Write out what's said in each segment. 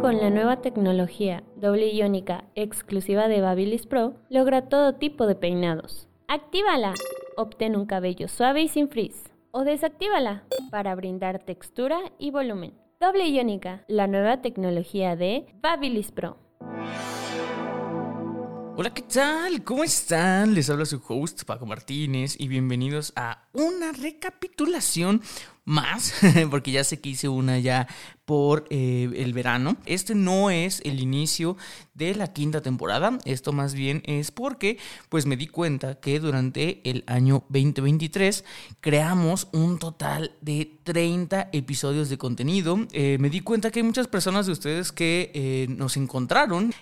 Con la nueva tecnología doble iónica exclusiva de Babyliss Pro, logra todo tipo de peinados. ¡Actívala! Obtén un cabello suave y sin frizz. O desactívala para brindar textura y volumen. Doble iónica, la nueva tecnología de Babyliss Pro. Hola, ¿qué tal? ¿Cómo están? Les habla su host Paco Martínez y bienvenidos a una recapitulación más, porque ya sé que hice una ya por eh, el verano. Este no es el inicio de la quinta temporada, esto más bien es porque pues me di cuenta que durante el año 2023 creamos un total de 30 episodios de contenido. Eh, me di cuenta que hay muchas personas de ustedes que eh, nos encontraron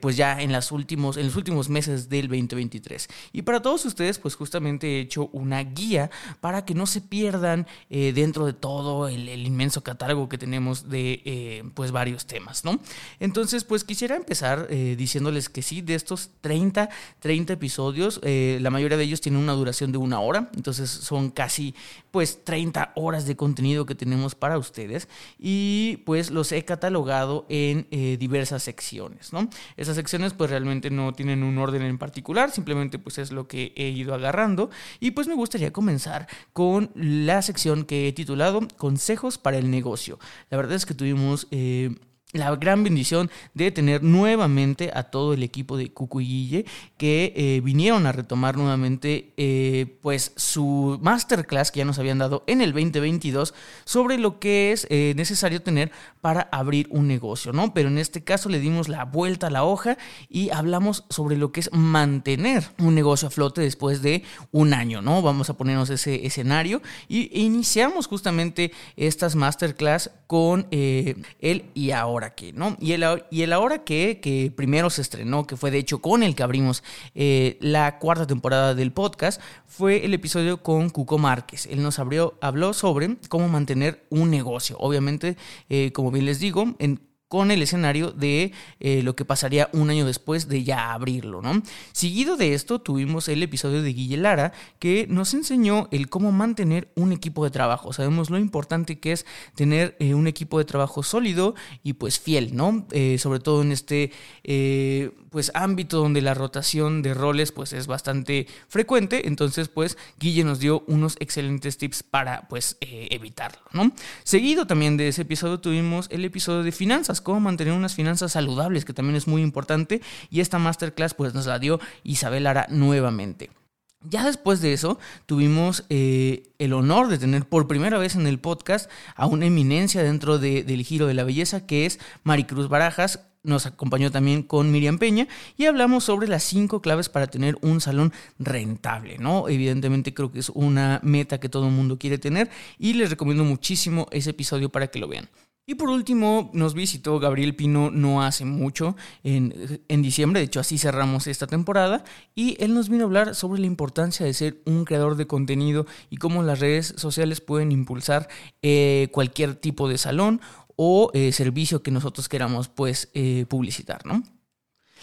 pues ya en, las últimos, en los últimos meses del 2023. Y para todos ustedes pues justamente he hecho una guía para que no se pierdan dentro de todo el inmenso catálogo que tenemos de eh, pues varios temas, ¿no? Entonces, pues quisiera empezar eh, diciéndoles que sí, de estos 30, 30 episodios, eh, la mayoría de ellos tienen una duración de una hora, entonces son casi pues 30 horas de contenido que tenemos para ustedes y pues los he catalogado en diversas secciones, ¿no? Esas secciones pues realmente no tienen un orden en particular, simplemente pues es lo que he ido agarrando y pues me gustaría comenzar con la sección que he titulado Consejos para el negocio. La verdad es que tuvimos eh, la gran bendición de tener nuevamente a todo el equipo de Cucu y Guille que eh, vinieron a retomar nuevamente eh, pues su masterclass que ya nos habían dado en el 2022 sobre lo que es eh, necesario tener para abrir un negocio, ¿no? Pero en este caso le dimos la vuelta a la hoja y hablamos sobre lo que es mantener un negocio a flote después de un año, ¿no? Vamos a ponernos ese escenario y iniciamos justamente estas masterclass con el y ahora que, ¿no? Y el, y el ahora que, que primero se estrenó, que fue de hecho con el que abrimos eh, la cuarta temporada del podcast, fue el episodio con Cuco Márquez. Él nos abrió, habló sobre cómo mantener un negocio. Obviamente, eh, como bien les digo, en con el escenario de eh, lo que pasaría un año después de ya abrirlo, ¿no? Seguido de esto tuvimos el episodio de Guille Lara que nos enseñó el cómo mantener un equipo de trabajo. Sabemos lo importante que es tener eh, un equipo de trabajo sólido y pues fiel, ¿no? Eh, sobre todo en este pues ámbito donde la rotación de roles pues es bastante frecuente, entonces pues Guille nos dio unos excelentes tips para pues evitarlo, ¿no? Seguido también de ese episodio tuvimos el episodio de finanzas cómo mantener unas finanzas saludables, que también es muy importante, y esta masterclass pues nos la dio Isabel Lara nuevamente. Ya después de eso, tuvimos eh, el honor de tener por primera vez en el podcast a una eminencia dentro del giro de la belleza, que es Maricruz Barajas. Nos acompañó también con Miriam Peña y hablamos sobre las cinco claves para tener un salón rentable, ¿no? Evidentemente creo que es una meta que todo el mundo quiere tener y les recomiendo muchísimo ese episodio para que lo vean. Y por último, nos visitó Gabriel Pino no hace mucho, en, diciembre, de hecho así cerramos esta temporada, y él nos vino a hablar sobre la importancia de ser un creador de contenido y cómo las redes sociales pueden impulsar eh, cualquier tipo de salón o eh, servicio que nosotros queramos pues eh, publicitar, ¿no?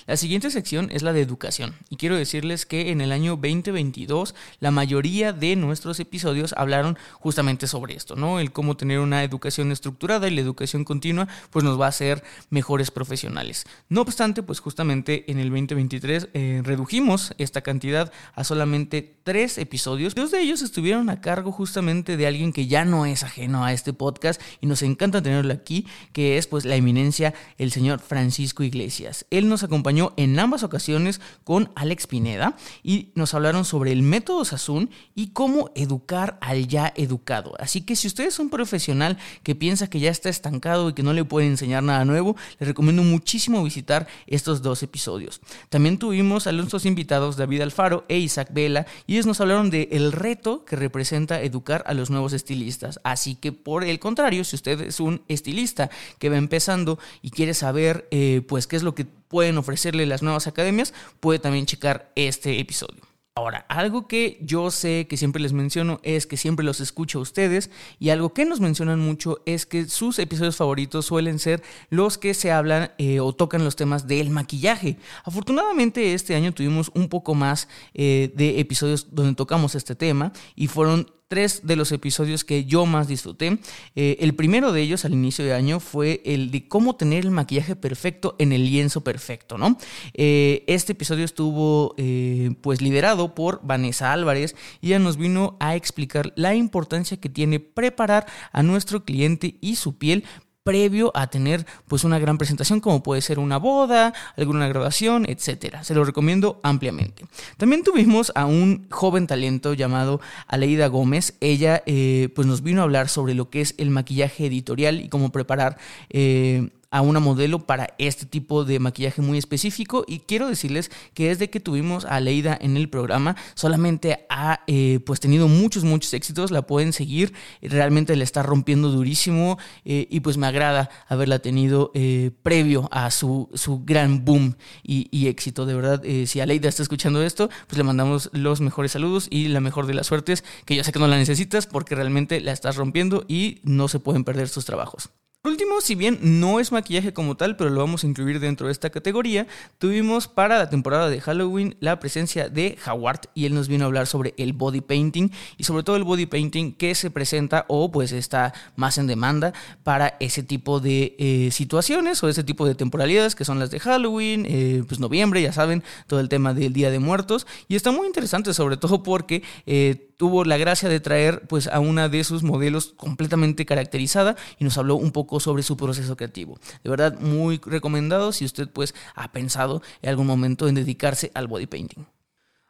La siguiente sección es la de educación y quiero decirles que en el año 2022 la mayoría de nuestros episodios hablaron justamente sobre esto, ¿no? El cómo tener una educación estructurada y la educación continua pues nos va a hacer mejores profesionales. No obstante, pues justamente en el 2023 eh, redujimos esta cantidad a solamente tres episodios. Dos de ellos estuvieron a cargo justamente de alguien que ya no es ajeno a este podcast y nos encanta tenerlo aquí, que es pues la eminencia el señor Francisco Iglesias. Él nos acompañó en ambas ocasiones con Alex Pineda y nos hablaron sobre el método Sassoon y cómo educar al ya educado. Así que si usted es un profesional que piensa que ya está estancado y que no le puede enseñar nada nuevo, les recomiendo muchísimo visitar estos dos episodios. También tuvimos a dos invitados David Alfaro e Isaac Vela y ellos nos hablaron de el reto que representa educar a los nuevos estilistas. Así que por el contrario, si usted es un estilista que va empezando y quiere saber eh, pues qué es lo que pueden ofrecerle las nuevas academias, puede también checar este episodio. Ahora, algo que yo sé que siempre les menciono es que siempre los escucho a ustedes y algo que nos mencionan mucho es que sus episodios favoritos suelen ser los que se hablan eh, o tocan los temas del maquillaje. Afortunadamente este año tuvimos un poco más eh, de episodios donde tocamos este tema y fueron tres de los episodios que yo más disfruté. Eh, el primero de ellos al inicio de año fue el de cómo tener el maquillaje perfecto en el lienzo perfecto, ¿no? Eh, este episodio estuvo eh, pues liderado por Vanessa Álvarez y ella nos vino a explicar la importancia que tiene preparar a nuestro cliente y su piel previo a tener pues una gran presentación como puede ser una boda, alguna graduación, etcétera. Se lo recomiendo ampliamente. También tuvimos a un joven talento llamado Aleida Gómez. Ella eh, pues nos vino a hablar sobre lo que es el maquillaje editorial y cómo preparar eh, a una modelo para este tipo de maquillaje muy específico. Y quiero decirles que desde que tuvimos a Leida en el programa solamente ha eh, pues tenido muchos muchos éxitos. La pueden seguir. Realmente la está rompiendo durísimo eh, y pues me agrada haberla tenido eh, previo a su, su gran boom y, y éxito. De verdad si Aleida está escuchando esto pues le mandamos los mejores saludos y la mejor de las suertes que yo sé que no la necesitas porque realmente la estás rompiendo y no se pueden perder sus trabajos por último, si bien no es maquillaje como tal, pero lo vamos a incluir dentro de esta categoría, tuvimos para la temporada de Halloween la presencia de Howard y él nos vino a hablar sobre el body painting y sobre todo el body painting que se presenta o pues está más en demanda para ese tipo de eh, situaciones o ese tipo de temporalidades que son las de Halloween, eh, pues noviembre, ya saben, todo el tema del Día de Muertos. Y está muy interesante sobre todo porque... Eh, tuvo la gracia de traer pues a una de sus modelos completamente caracterizada y nos habló un poco sobre su proceso creativo. De verdad muy recomendado si usted pues ha pensado en algún momento en dedicarse al body painting.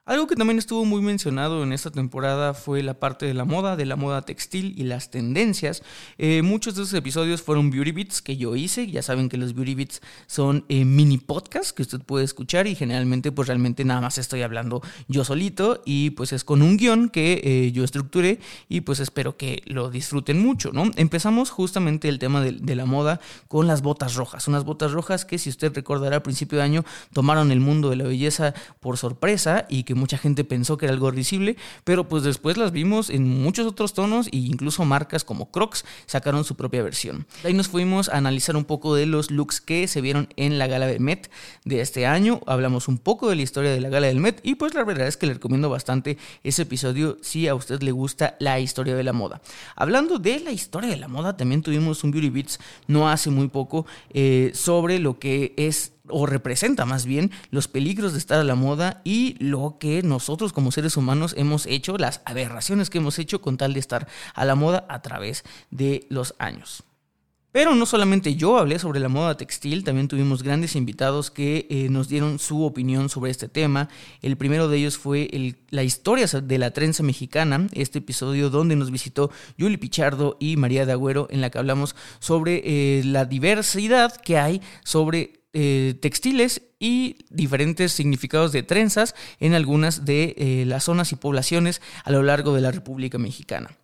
Algo que también estuvo muy mencionado en esta temporada fue la parte de la moda, de la moda textil y las tendencias. Eh, muchos de esos episodios fueron Beauty Beats que yo hice. Ya saben que los Beauty Beats son eh, mini podcasts que usted puede escuchar y generalmente pues realmente nada más estoy hablando yo solito y pues es con un guion que eh, yo estructuré y pues espero que lo disfruten mucho. Empezamos justamente el tema de, de la moda con las botas rojas. Unas botas rojas que si usted recordará al principio de año tomaron el mundo de la belleza por sorpresa y que mucha gente pensó que era algo risible, pero pues después las vimos en muchos otros tonos e incluso marcas como Crocs sacaron su propia versión. Ahí nos fuimos a analizar un poco de los looks que se vieron en la gala de Met de este año, hablamos un poco de la historia de la gala del Met y pues la verdad es que le recomiendo bastante ese episodio si a usted le gusta la historia de la moda. Hablando de la historia de la moda, también tuvimos un Beauty Beats no hace muy poco eh, sobre lo que es o representa más bien los peligros de estar a la moda y lo que nosotros como seres humanos hemos hecho, las aberraciones que hemos hecho con tal de estar a la moda a través de los años. Pero no solamente yo hablé sobre la moda textil, también tuvimos grandes invitados que eh, nos dieron su opinión sobre este tema. El primero de ellos fue la historia de la trenza mexicana, este episodio donde nos visitó Yuli Pichardo y María de Agüero, en la que hablamos sobre eh, la diversidad que hay sobre eh, textiles y diferentes significados de trenzas en algunas de eh, las zonas y poblaciones a lo largo de la República Mexicana.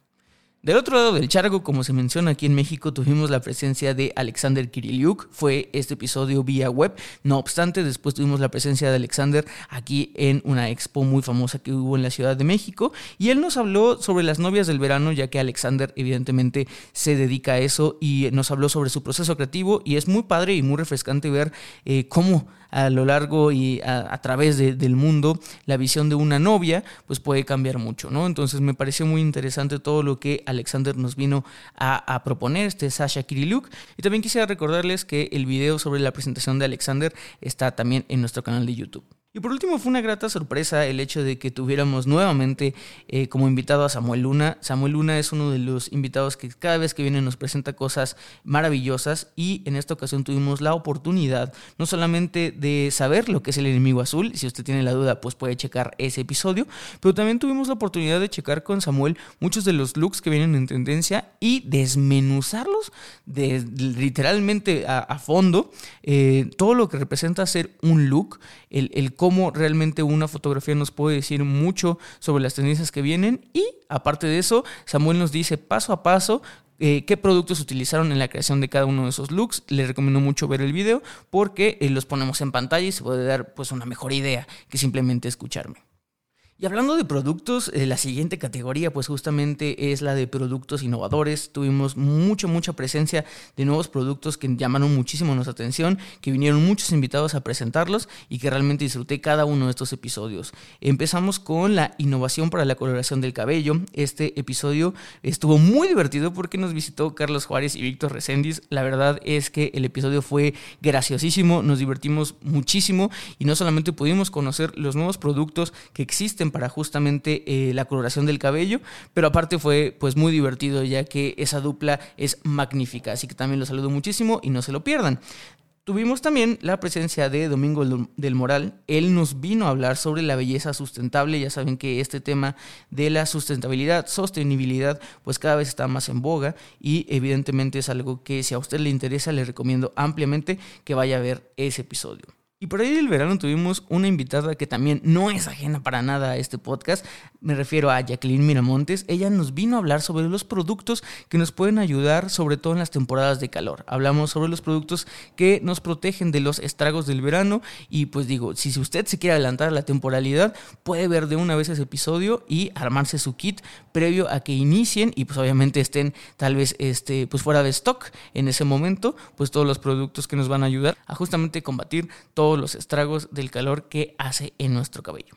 Del otro lado del charco, como se menciona aquí en México, tuvimos la presencia de Alexander Kiriliuk. Fue este episodio vía web. No obstante, después tuvimos la presencia de Alexander aquí en una expo muy famosa que hubo en la Ciudad de México. Y él nos habló sobre las novias del verano, ya que Alexander evidentemente se dedica a eso y nos habló sobre su proceso creativo. Y es muy padre y muy refrescante ver eh, cómo a lo largo y a, través del mundo la visión de una novia pues puede cambiar mucho, ¿no? Entonces me pareció muy interesante todo lo que nos vino a, proponer, este Sasha Kiriluk. Y también quisiera recordarles que el video sobre la presentación de Alexander está también en nuestro canal de YouTube. Y por último, fue una grata sorpresa el hecho de que tuviéramos nuevamente eh, como invitado a Samuel Luna. Samuel Luna es uno de los invitados que cada vez que viene nos presenta cosas maravillosas y en esta ocasión tuvimos la oportunidad no solamente de saber lo que es el enemigo azul, si usted tiene la duda pues puede checar ese episodio, pero también tuvimos la oportunidad de checar con Samuel muchos de los looks que vienen en tendencia y desmenuzarlos de, literalmente a, fondo, eh, todo lo que representa ser un look, el, el cómo realmente una fotografía nos puede decir mucho sobre las tendencias que vienen y aparte de eso, Samuel nos dice paso a paso eh, qué productos utilizaron en la creación de cada uno de esos looks. Les recomiendo mucho ver el video porque eh, los ponemos en pantalla y se puede dar pues una mejor idea que simplemente escucharme. Y hablando de productos, eh, la siguiente categoría pues justamente es la de productos innovadores. Tuvimos mucha, mucha presencia de nuevos productos que llamaron muchísimo nuestra atención, que vinieron muchos invitados a presentarlos y que realmente disfruté cada uno de estos episodios. Empezamos con la innovación para la coloración del cabello. Este episodio estuvo muy divertido porque nos visitó Carlos Juárez y Víctor Reséndiz. La verdad es que el episodio fue graciosísimo, nos divertimos muchísimo y no solamente pudimos conocer los nuevos productos que existen, para justamente eh, la coloración del cabello, pero aparte fue pues muy divertido ya que esa dupla es magnífica, así que también lo saludo muchísimo y no se lo pierdan. Tuvimos también la presencia de Domingo del Moral. Él nos vino a hablar sobre la belleza sustentable. Ya saben que este tema de la sustentabilidad, sostenibilidad, pues cada vez está más en boga y evidentemente es algo que si a usted le interesa le recomiendo ampliamente que vaya a ver ese episodio. Y por ahí del verano tuvimos una invitada que también no es ajena para nada a este podcast. Me refiero a Jacqueline Miramontes. Ella nos vino a hablar sobre los productos que nos pueden ayudar, sobre todo en las temporadas de calor. Hablamos sobre los productos que nos protegen de los estragos del verano. Y pues digo, si usted se quiere adelantar a la temporalidad, puede ver de una vez ese episodio y armarse su kit previo a que inicien y pues obviamente estén tal vez este, pues fuera de stock en ese momento, pues todos los productos que nos van a ayudar a justamente combatir todo todos los estragos del calor que hace en nuestro cabello.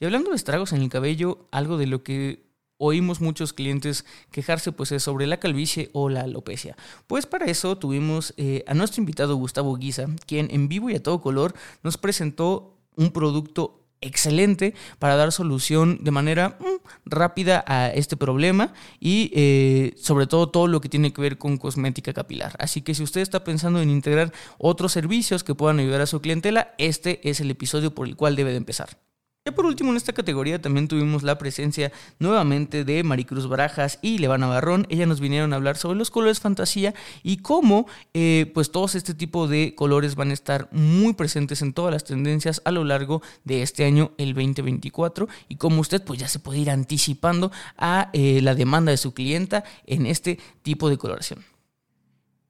Y hablando de estragos en el cabello, algo de lo que oímos muchos clientes quejarse pues es sobre la calvicie o la alopecia. Pues para eso tuvimos eh, a nuestro invitado Gustavo Guisa, quien en vivo y a todo color nos presentó un producto excelente para dar solución de manera mm, rápida a este problema y eh, sobre todo todo lo que tiene que ver con cosmética capilar. Así que si usted está pensando en integrar otros servicios que puedan ayudar a su clientela, este es el episodio por el cual debe de empezar. Ya por último, en esta categoría también tuvimos la presencia nuevamente de Maricruz Barajas y Levana Barrón. Ellas nos vinieron a hablar sobre los colores fantasía y cómo eh, pues todos este tipo de colores van a estar muy presentes en todas las tendencias a lo largo de este año, el 2024, y cómo usted pues ya se puede ir anticipando a eh, la demanda de su clienta en este tipo de coloración.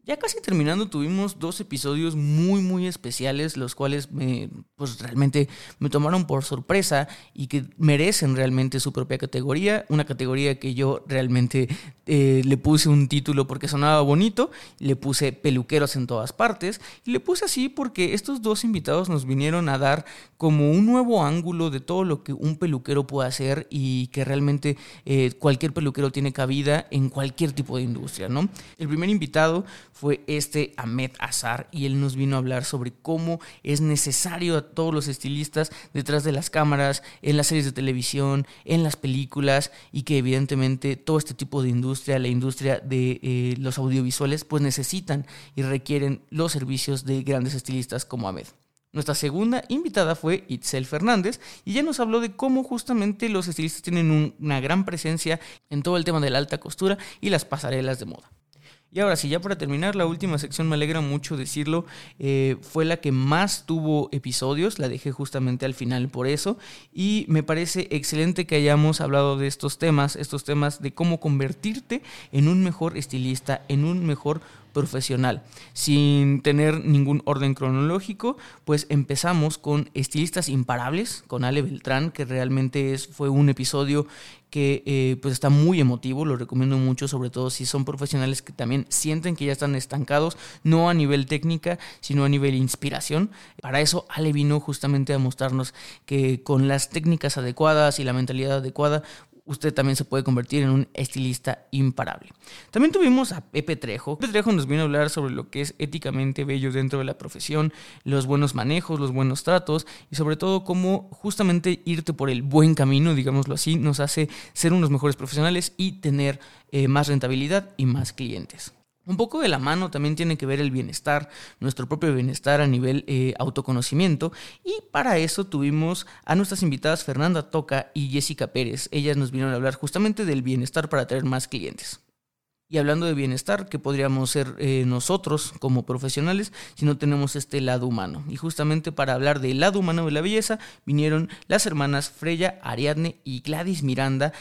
Ya casi terminando tuvimos dos episodios muy muy especiales, los cuales me, pues realmente me tomaron por sorpresa y que merecen realmente su propia categoría, una categoría que yo realmente eh, le puse un título porque sonaba bonito, le puse peluqueros en todas partes y le puse así porque estos dos invitados nos vinieron a dar como un nuevo ángulo de todo lo que un peluquero puede hacer y que realmente eh, cualquier peluquero tiene cabida en cualquier tipo de industria, ¿no? El primer invitado fue este Ahmed Azar y él nos vino a hablar sobre cómo es necesario a todos los estilistas detrás de las cámaras, en las series de televisión, en las películas y que evidentemente todo este tipo de industria, la industria de eh, los audiovisuales, pues necesitan y requieren los servicios de grandes estilistas como Ahmed. Nuestra segunda invitada fue Itzel Fernández y ella nos habló de cómo justamente los estilistas tienen una gran presencia en todo el tema de la alta costura y las pasarelas de moda. Y ahora sí, ya para terminar, la última sección, me alegra mucho decirlo, eh, fue la que más tuvo episodios, la dejé justamente al final por eso, y me parece excelente que hayamos hablado de estos temas, estos temas de cómo convertirte en un mejor estilista, en un mejor profesional. Sin tener ningún orden cronológico, pues empezamos con Estilistas Imparables, con Ale Beltrán, que realmente es, fue un episodio que eh, pues está muy emotivo, lo recomiendo mucho, sobre todo si son profesionales que también sienten que ya están estancados, no a nivel técnica, sino a nivel inspiración. Para eso Ale vino justamente a mostrarnos que con las técnicas adecuadas y la mentalidad adecuada, usted también se puede convertir en un estilista imparable. También tuvimos a Pepe Trejo. Pepe Trejo nos vino a hablar sobre lo que es éticamente bello dentro de la profesión, los buenos manejos, los buenos tratos y sobre todo cómo justamente irte por el buen camino, digámoslo así, nos hace ser unos mejores profesionales y tener eh, más rentabilidad y más clientes. Un poco de la mano también tiene que ver el bienestar, nuestro propio bienestar a nivel eh, autoconocimiento. Y para eso tuvimos a nuestras invitadas Fernanda Toca y Jessica Pérez. Ellas nos vinieron a hablar justamente del bienestar para tener más clientes. Y hablando de bienestar, que podríamos ser eh, nosotros como profesionales si no tenemos este lado humano. Y justamente para hablar del lado humano de la belleza, vinieron las hermanas Freya, Ariadne y Gladys Miranda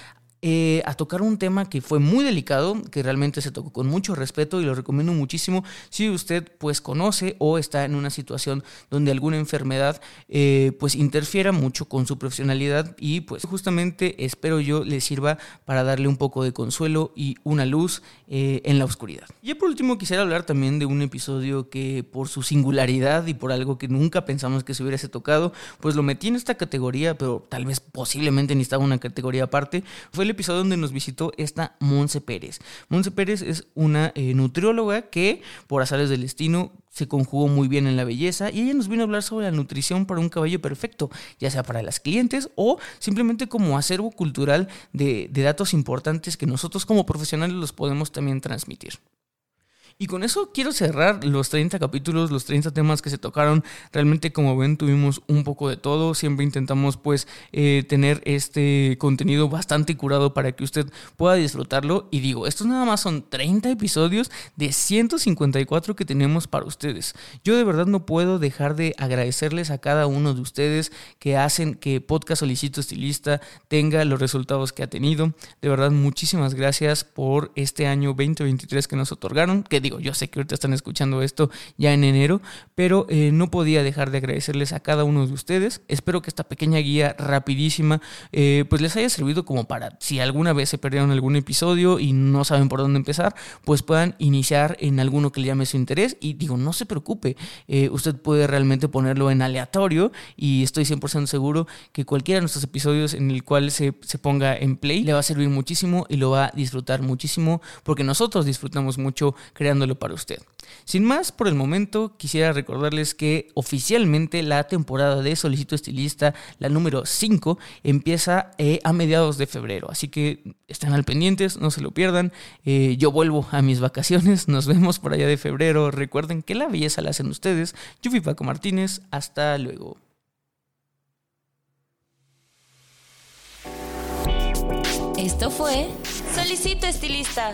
eh, a tocar un tema que fue muy delicado, que realmente se tocó con mucho respeto y lo recomiendo muchísimo si usted pues conoce o está en una situación donde alguna enfermedad eh, pues interfiera mucho con su profesionalidad y pues justamente espero yo le sirva para darle un poco de consuelo y una luz eh, en la oscuridad. Y por último quisiera hablar también de un episodio que por su singularidad y por algo que nunca pensamos que se hubiese tocado, pues lo metí en esta categoría, pero tal vez posiblemente necesitaba una categoría aparte, fue episodio donde nos visitó esta Monse Pérez. Monse Pérez es una eh, nutrióloga que por azares del destino se conjugó muy bien en la belleza y ella nos vino a hablar sobre la nutrición para un cabello perfecto, ya sea para las clientes o simplemente como acervo cultural de, de datos importantes que nosotros como profesionales los podemos también transmitir. Y con eso quiero cerrar los 30 capítulos, los 30 temas que se tocaron. Realmente como ven tuvimos un poco de todo. Siempre intentamos pues eh, tener este contenido bastante curado para que usted pueda disfrutarlo. Y digo, estos nada más son 30 episodios de 154 que tenemos para ustedes. Yo de verdad no puedo dejar de agradecerles a cada uno de ustedes que hacen que Podcast Solicito Estilista tenga los resultados que ha tenido. De verdad muchísimas gracias por este año 2023 que nos otorgaron. Que yo sé que ahorita están escuchando esto ya en enero, pero eh, no podía dejar de agradecerles a cada uno de ustedes. Espero que esta pequeña guía rapidísima eh, pues les haya servido como para si alguna vez se perdieron algún episodio y no saben por dónde empezar, pues puedan iniciar en alguno que le llame su interés y digo, no se preocupe, eh, usted puede realmente ponerlo en aleatorio y estoy 100% seguro que cualquiera de nuestros episodios en el cual se, se ponga en play le va a servir muchísimo y lo va a disfrutar muchísimo porque nosotros disfrutamos mucho creando para usted. Sin más, por el momento, quisiera recordarles que oficialmente la temporada de Solicito Estilista, la número 5, empieza eh, a mediados de febrero. Así que estén al pendientes, no se lo pierdan. Eh, yo vuelvo a mis vacaciones, nos vemos por allá de febrero. Recuerden que la belleza la hacen ustedes. Yo fui Paco Martínez, hasta luego. Esto fue Solicito Estilista